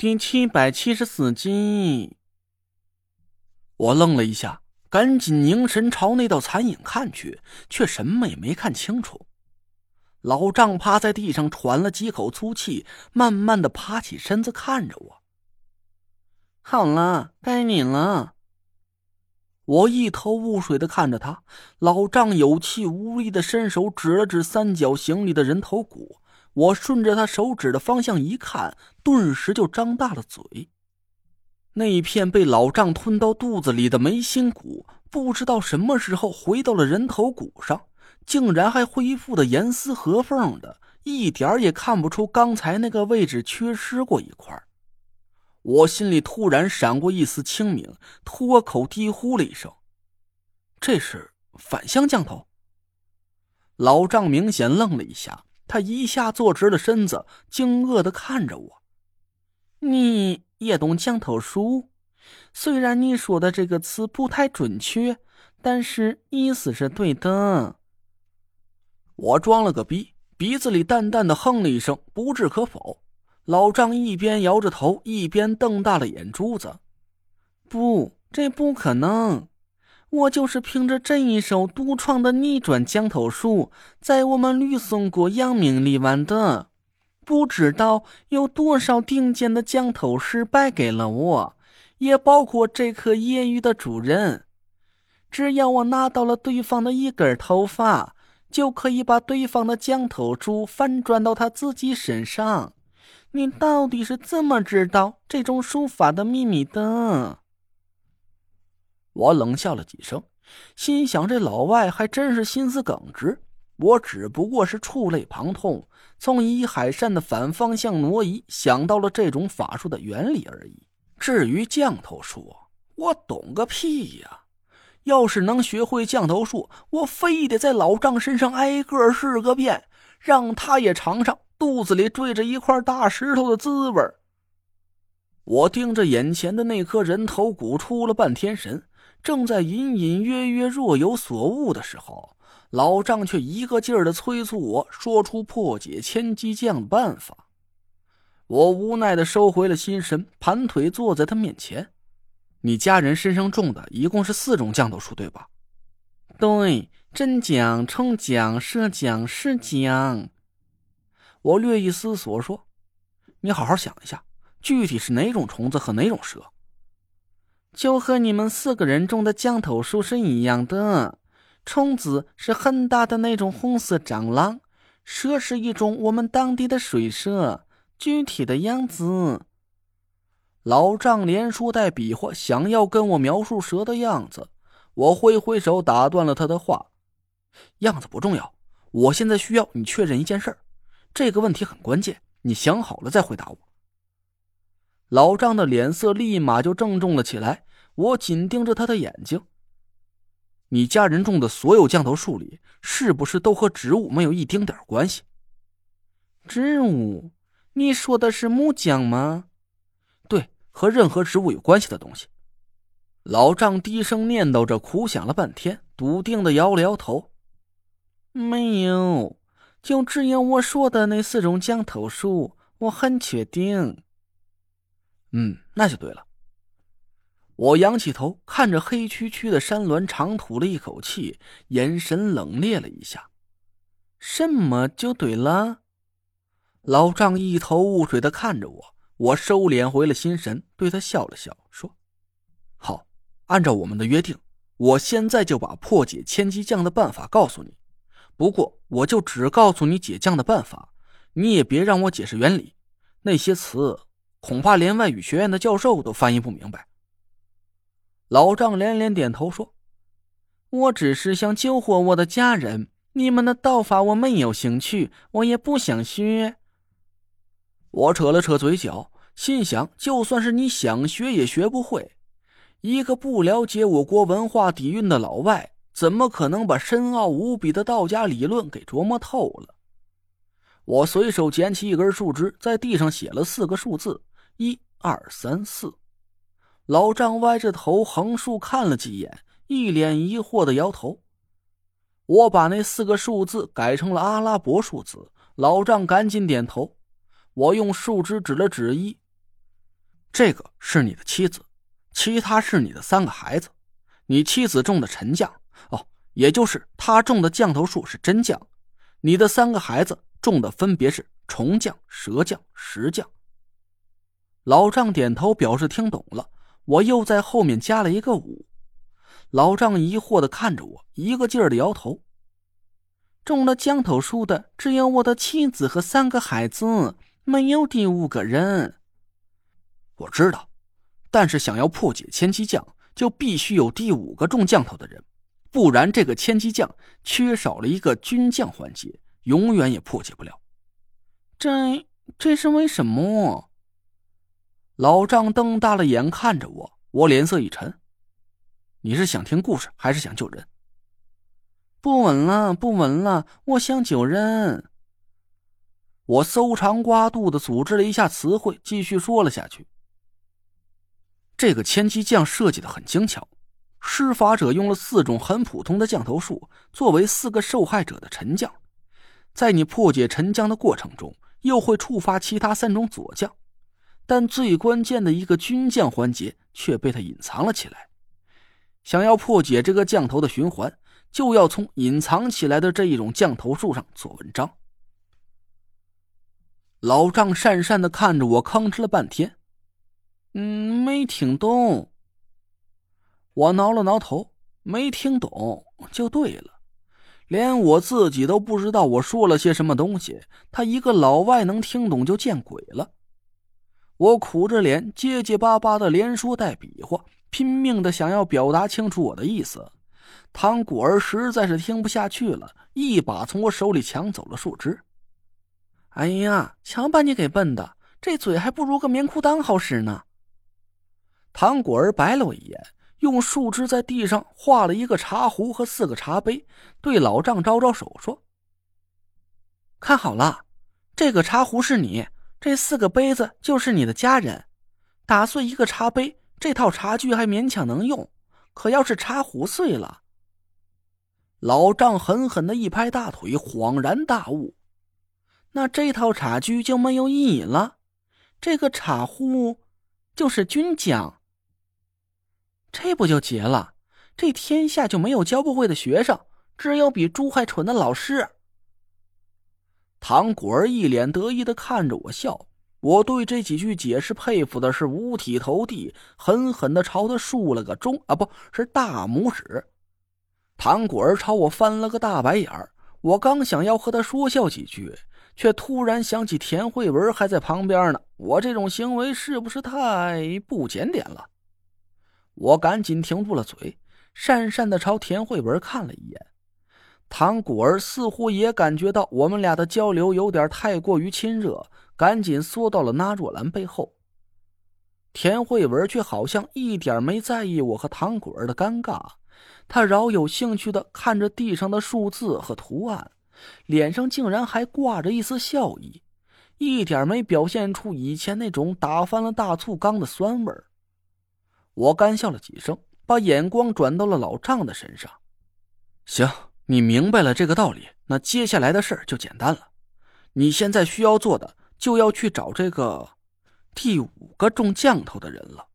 第七百七十四集。我愣了一下，赶紧凝神朝那道残影看去，却什么也没看清楚。老丈趴在地上喘了几口粗气，慢慢的爬起身子看着我。好了，该你了。我一头雾水的看着他，老丈有气无力的伸手指了指三角形里的人头骨。我顺着他手指的方向一看，顿时就张大了嘴。那一片被老丈吞到肚子里的眉心骨，不知道什么时候回到了人头骨上，竟然还恢复的严丝合缝的，一点也看不出刚才那个位置缺失过一块。我心里突然闪过一丝清明，脱口低呼了一声：“这是反向降头。”老丈明显愣了一下，他一下坐直了身子，惊愕的看着我：“你也懂降头术？虽然你说的这个词不太准确，但是意思是对的。”我装了个逼，鼻子里淡淡的哼了一声，不置可否。老张一边摇着头，一边瞪大了眼珠子：“不，这不可能！我就是凭着这一手独创的逆转降头术，在我们吕宋国扬名立万的。不知道有多少顶尖的降头师败给了我，也包括这颗夜玉的主人。只要我拿到了对方的一根头发，就可以把对方的降头术翻转到他自己身上。”你到底是怎么知道这种术法的秘密的？我冷笑了几声，心想这老外还真是心思耿直。我只不过是触类旁通，从以海扇的反方向挪移想到了这种法术的原理而已。至于降头术，我懂个屁呀！要是能学会降头术，我非得在老丈身上挨个试个遍，让他也尝尝。肚子里坠着一块大石头的滋味我盯着眼前的那颗人头骨，出了半天神，正在隐隐约约若有所悟的时候，老丈却一个劲儿的催促我说出破解千机降的办法。我无奈的收回了心神，盘腿坐在他面前：“你家人身上中的一共是四种降头术，对吧？”“对，真降、冲降、射降、释降。”我略一思索说：“你好好想一下，具体是哪种虫子和哪种蛇？就和你们四个人中的降头术是一样的。虫子是很大的那种红色蟑螂，蛇是一种我们当地的水蛇。具体的样子……”老丈连说带比划，想要跟我描述蛇的样子。我挥挥手打断了他的话：“样子不重要，我现在需要你确认一件事儿。”这个问题很关键，你想好了再回答我。老张的脸色立马就郑重了起来，我紧盯着他的眼睛。你家人种的所有降头术里，是不是都和植物没有一丁点关系？植物？你说的是木匠吗？对，和任何植物有关系的东西。老张低声念叨着，苦想了半天，笃定的摇了摇头：“没有。”就只有我说的那四种降头术，我很确定。嗯，那就对了。我仰起头，看着黑黢黢的山峦，长吐了一口气，眼神冷冽了一下。什么就对了？老丈一头雾水的看着我，我收敛回了心神，对他笑了笑，说：“好，按照我们的约定，我现在就把破解千机降的办法告诉你。”不过，我就只告诉你解降的办法，你也别让我解释原理，那些词恐怕连外语学院的教授都翻译不明白。老丈连连点头说：“我只是想救活我的家人，你们的道法我没有兴趣，我也不想学。”我扯了扯嘴角，心想：就算是你想学，也学不会。一个不了解我国文化底蕴的老外。怎么可能把深奥无比的道家理论给琢磨透了？我随手捡起一根树枝，在地上写了四个数字：一、二、三、四。老丈歪着头横竖看了几眼，一脸疑惑的摇头。我把那四个数字改成了阿拉伯数字，老丈赶紧点头。我用树枝指了指一，这个是你的妻子，其他是你的三个孩子。你妻子中的沉降，哦，也就是他中的降头术是真降。你的三个孩子中的分别是虫降、蛇降、石降。老丈点头表示听懂了，我又在后面加了一个五。老丈疑惑的看着我，一个劲儿的摇头。中了降头术的只有我的妻子和三个孩子，没有第五个人。我知道，但是想要破解千机降，就必须有第五个中降头的人，不然这个千机降缺少了一个军将环节，永远也破解不了。这这是为什么？老丈瞪大了眼看着我，我脸色一沉。你是想听故事，还是想救人？不稳了，不稳了！我想救人。我搜肠刮肚的组织了一下词汇，继续说了下去。这个千机降设计的很精巧，施法者用了四种很普通的降头术作为四个受害者的沉降，在你破解沉降的过程中，又会触发其他三种左降，但最关键的一个军将环节却被他隐藏了起来。想要破解这个降头的循环。就要从隐藏起来的这一种降头术上做文章。老丈讪讪的看着我，吭哧了半天，嗯，没听懂。我挠了挠头，没听懂就对了，连我自己都不知道我说了些什么东西，他一个老外能听懂就见鬼了。我苦着脸，结结巴巴的连说带比划，拼命的想要表达清楚我的意思。唐果儿实在是听不下去了，一把从我手里抢走了树枝。哎呀，瞧把你给笨的，这嘴还不如个棉裤裆好使呢。唐果儿白了我一眼，用树枝在地上画了一个茶壶和四个茶杯，对老丈招招手说：“看好了，这个茶壶是你，这四个杯子就是你的家人。打碎一个茶杯，这套茶具还勉强能用，可要是茶壶碎了……”老丈狠狠的一拍大腿，恍然大悟：“那这套茶具就没有意义了。这个茶壶就是军将，这不就结了？这天下就没有教不会的学生，只有比猪还蠢的老师。”唐果儿一脸得意的看着我笑，我对这几句解释佩服的是五体投地，狠狠的朝他竖了个中啊，不是大拇指。唐果儿朝我翻了个大白眼儿，我刚想要和他说笑几句，却突然想起田慧文还在旁边呢。我这种行为是不是太不检点了？我赶紧停住了嘴，讪讪的朝田慧文看了一眼。唐果儿似乎也感觉到我们俩的交流有点太过于亲热，赶紧缩到了那若兰背后。田慧文却好像一点没在意我和唐果儿的尴尬。他饶有兴趣的看着地上的数字和图案，脸上竟然还挂着一丝笑意，一点没表现出以前那种打翻了大醋缸的酸味儿。我干笑了几声，把眼光转到了老丈的身上。行，你明白了这个道理，那接下来的事儿就简单了。你现在需要做的，就要去找这个第五个中降头的人了。